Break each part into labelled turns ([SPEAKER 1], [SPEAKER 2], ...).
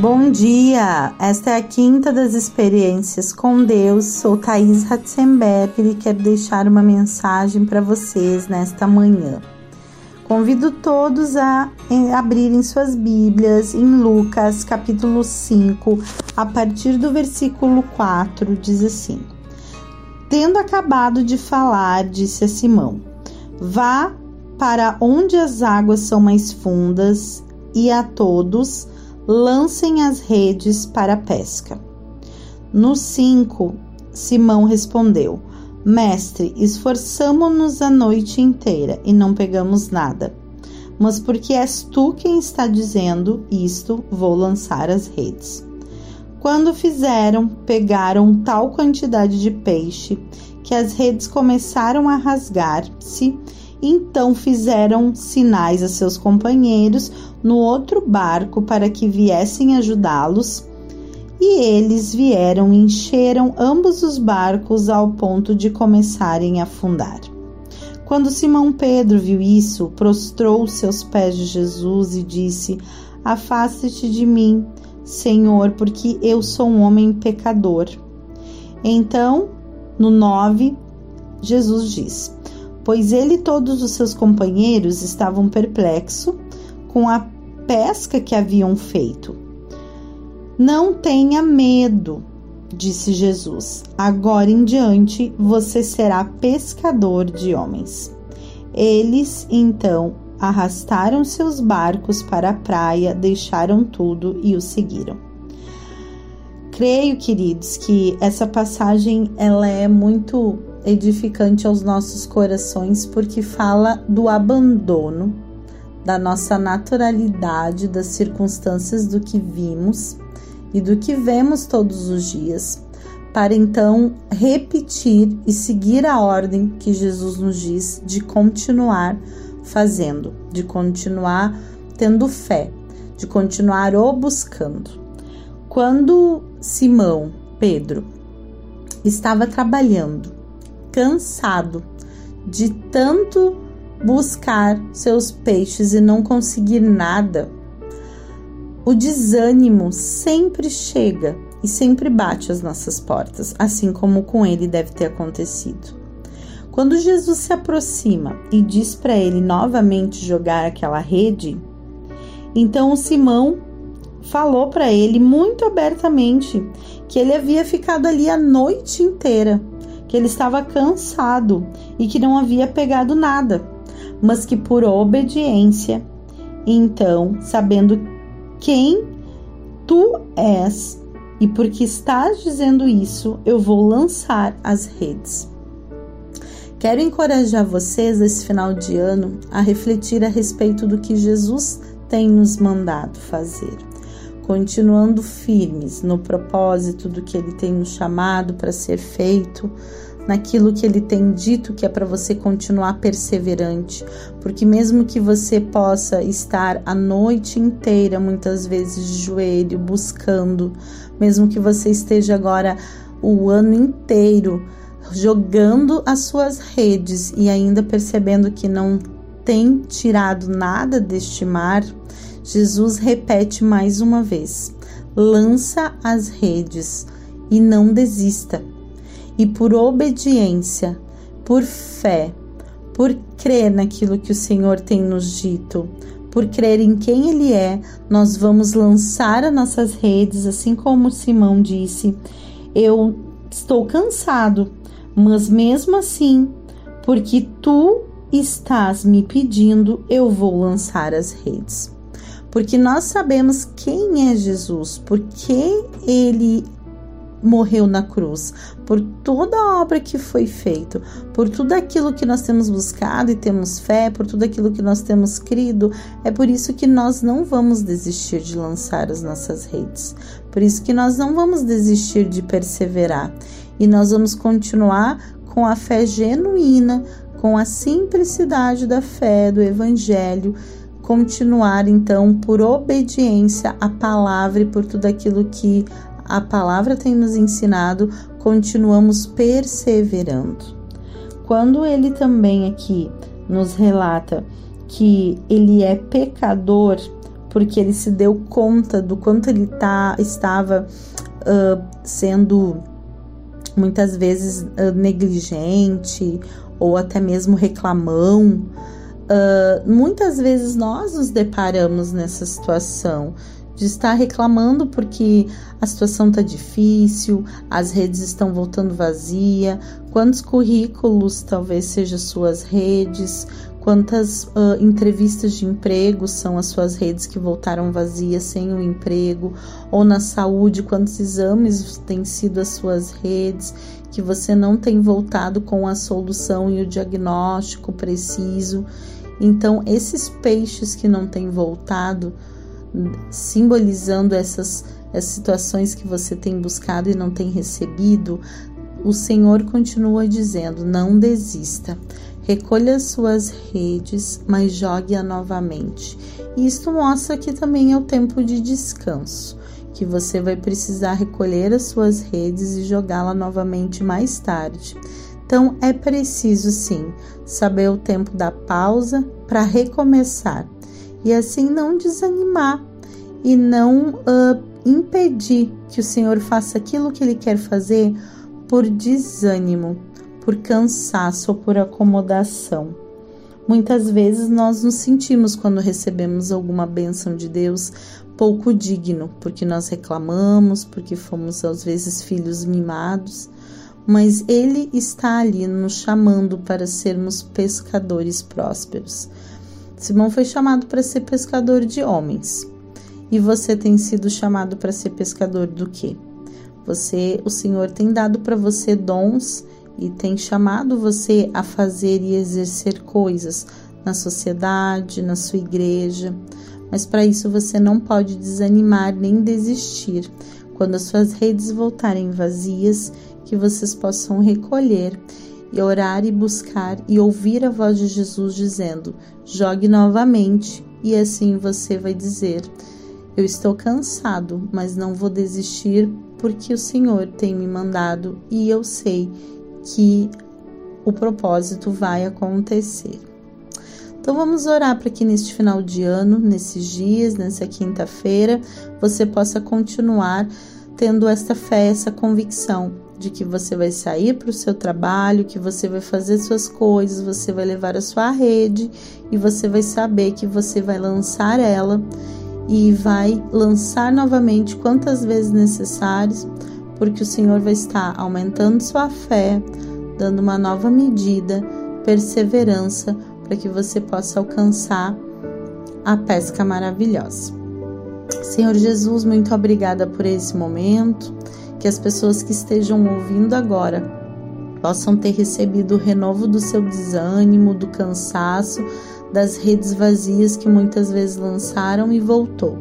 [SPEAKER 1] Bom dia! Esta é a quinta das experiências com Deus. Sou Thaís Ratzenberg e quero deixar uma mensagem para vocês nesta manhã. Convido todos a abrirem suas Bíblias em Lucas, capítulo 5, a partir do versículo 4, diz assim: Tendo acabado de falar, disse a Simão: Vá para onde as águas são mais fundas e a todos lancem as redes para a pesca. No 5, Simão respondeu: Mestre, esforçamo-nos a noite inteira e não pegamos nada. Mas porque és tu quem está dizendo isto, vou lançar as redes. Quando fizeram, pegaram tal quantidade de peixe que as redes começaram a rasgar-se então fizeram sinais a seus companheiros no outro barco para que viessem ajudá-los. E eles vieram e encheram ambos os barcos ao ponto de começarem a afundar. Quando Simão Pedro viu isso, prostrou-se aos pés de Jesus e disse: Afaste-te de mim, Senhor, porque eu sou um homem pecador. Então, no 9, Jesus diz: pois ele e todos os seus companheiros estavam perplexos com a pesca que haviam feito. Não tenha medo, disse Jesus. Agora em diante você será pescador de homens. Eles então arrastaram seus barcos para a praia, deixaram tudo e o seguiram. Creio, queridos, que essa passagem ela é muito edificante aos nossos corações porque fala do abandono da nossa naturalidade, das circunstâncias do que vimos e do que vemos todos os dias, para então repetir e seguir a ordem que Jesus nos diz de continuar fazendo, de continuar tendo fé, de continuar o buscando. Quando Simão, Pedro, estava trabalhando cansado de tanto buscar seus peixes e não conseguir nada, o desânimo sempre chega e sempre bate às nossas portas, assim como com ele deve ter acontecido. Quando Jesus se aproxima e diz para ele novamente jogar aquela rede, então Simão falou para ele muito abertamente que ele havia ficado ali a noite inteira que ele estava cansado e que não havia pegado nada, mas que por obediência, então, sabendo quem tu és e porque estás dizendo isso, eu vou lançar as redes. Quero encorajar vocês esse final de ano a refletir a respeito do que Jesus tem nos mandado fazer continuando firmes no propósito do que Ele tem nos chamado para ser feito, naquilo que Ele tem dito que é para você continuar perseverante, porque mesmo que você possa estar a noite inteira, muitas vezes de joelho, buscando, mesmo que você esteja agora o ano inteiro jogando as suas redes e ainda percebendo que não tem tirado nada deste mar, Jesus repete mais uma vez: lança as redes e não desista. E por obediência, por fé, por crer naquilo que o Senhor tem nos dito, por crer em quem Ele é, nós vamos lançar as nossas redes, assim como Simão disse. Eu estou cansado, mas mesmo assim, porque tu estás me pedindo, eu vou lançar as redes porque nós sabemos quem é Jesus, porque ele morreu na cruz, por toda a obra que foi feita, por tudo aquilo que nós temos buscado e temos fé, por tudo aquilo que nós temos crido, é por isso que nós não vamos desistir de lançar as nossas redes. Por isso que nós não vamos desistir de perseverar e nós vamos continuar com a fé genuína, com a simplicidade da fé do evangelho continuar então por obediência à palavra e por tudo aquilo que a palavra tem nos ensinado, continuamos perseverando. Quando ele também aqui nos relata que ele é pecador, porque ele se deu conta do quanto ele tá, estava uh, sendo muitas vezes uh, negligente ou até mesmo reclamão. Uh, muitas vezes nós nos deparamos nessa situação de estar reclamando porque a situação está difícil, as redes estão voltando vazia, quantos currículos talvez sejam suas redes, quantas uh, entrevistas de emprego são as suas redes que voltaram vazias sem o emprego, ou na saúde, quantos exames têm sido as suas redes que você não tem voltado com a solução e o diagnóstico preciso. Então, esses peixes que não têm voltado, simbolizando essas, essas situações que você tem buscado e não tem recebido, o Senhor continua dizendo: não desista. Recolha suas redes, mas jogue-a novamente. E isto mostra que também é o tempo de descanso, que você vai precisar recolher as suas redes e jogá-la novamente mais tarde. Então é preciso sim saber o tempo da pausa para recomeçar e assim não desanimar e não uh, impedir que o Senhor faça aquilo que Ele quer fazer por desânimo, por cansaço ou por acomodação. Muitas vezes nós nos sentimos quando recebemos alguma bênção de Deus pouco digno, porque nós reclamamos, porque fomos às vezes filhos mimados, mas Ele está ali nos chamando para sermos pescadores prósperos. Simão foi chamado para ser pescador de homens. E você tem sido chamado para ser pescador do quê? Você, o Senhor tem dado para você dons e tem chamado você a fazer e exercer coisas na sociedade, na sua igreja. Mas para isso você não pode desanimar nem desistir. Quando as suas redes voltarem vazias, que vocês possam recolher e orar e buscar e ouvir a voz de Jesus dizendo: jogue novamente, e assim você vai dizer: eu estou cansado, mas não vou desistir porque o Senhor tem me mandado e eu sei que o propósito vai acontecer. Então vamos orar para que neste final de ano, nesses dias, nessa quinta-feira, você possa continuar tendo esta fé, essa convicção de que você vai sair para o seu trabalho, que você vai fazer suas coisas, você vai levar a sua rede e você vai saber que você vai lançar ela e vai lançar novamente quantas vezes necessárias, porque o Senhor vai estar aumentando sua fé, dando uma nova medida, perseverança, para que você possa alcançar a pesca maravilhosa. Senhor Jesus, muito obrigada por esse momento, que as pessoas que estejam ouvindo agora possam ter recebido o renovo do seu desânimo, do cansaço, das redes vazias que muitas vezes lançaram e voltou.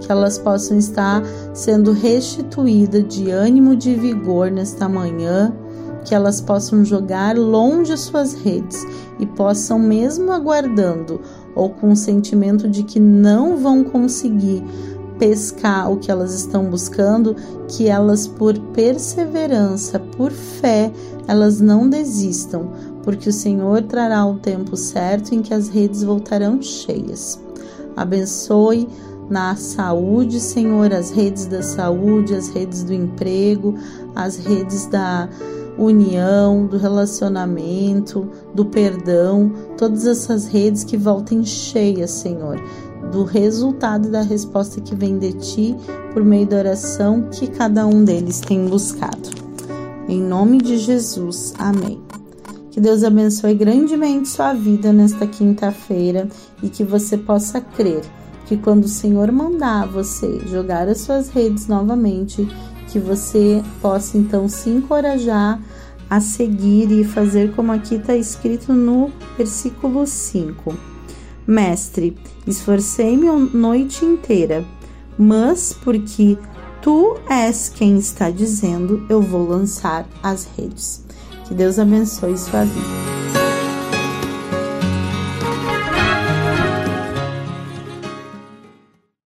[SPEAKER 1] Que elas possam estar sendo restituídas de ânimo, de vigor nesta manhã, que elas possam jogar longe suas redes e possam, mesmo aguardando ou com o sentimento de que não vão conseguir pescar o que elas estão buscando, que elas, por perseverança, por fé, elas não desistam, porque o Senhor trará o tempo certo em que as redes voltarão cheias. Abençoe na saúde, Senhor, as redes da saúde, as redes do emprego, as redes da união, do relacionamento, do perdão, todas essas redes que voltem cheias, Senhor, do resultado da resposta que vem de ti por meio da oração que cada um deles tem buscado. Em nome de Jesus, amém. Que Deus abençoe grandemente sua vida nesta quinta-feira e que você possa crer que quando o Senhor mandar você jogar as suas redes novamente, que você possa então se encorajar a seguir e fazer como aqui está escrito no versículo 5. Mestre, esforcei-me a noite inteira, mas porque tu és quem está dizendo, eu vou lançar as redes. Que Deus abençoe sua vida.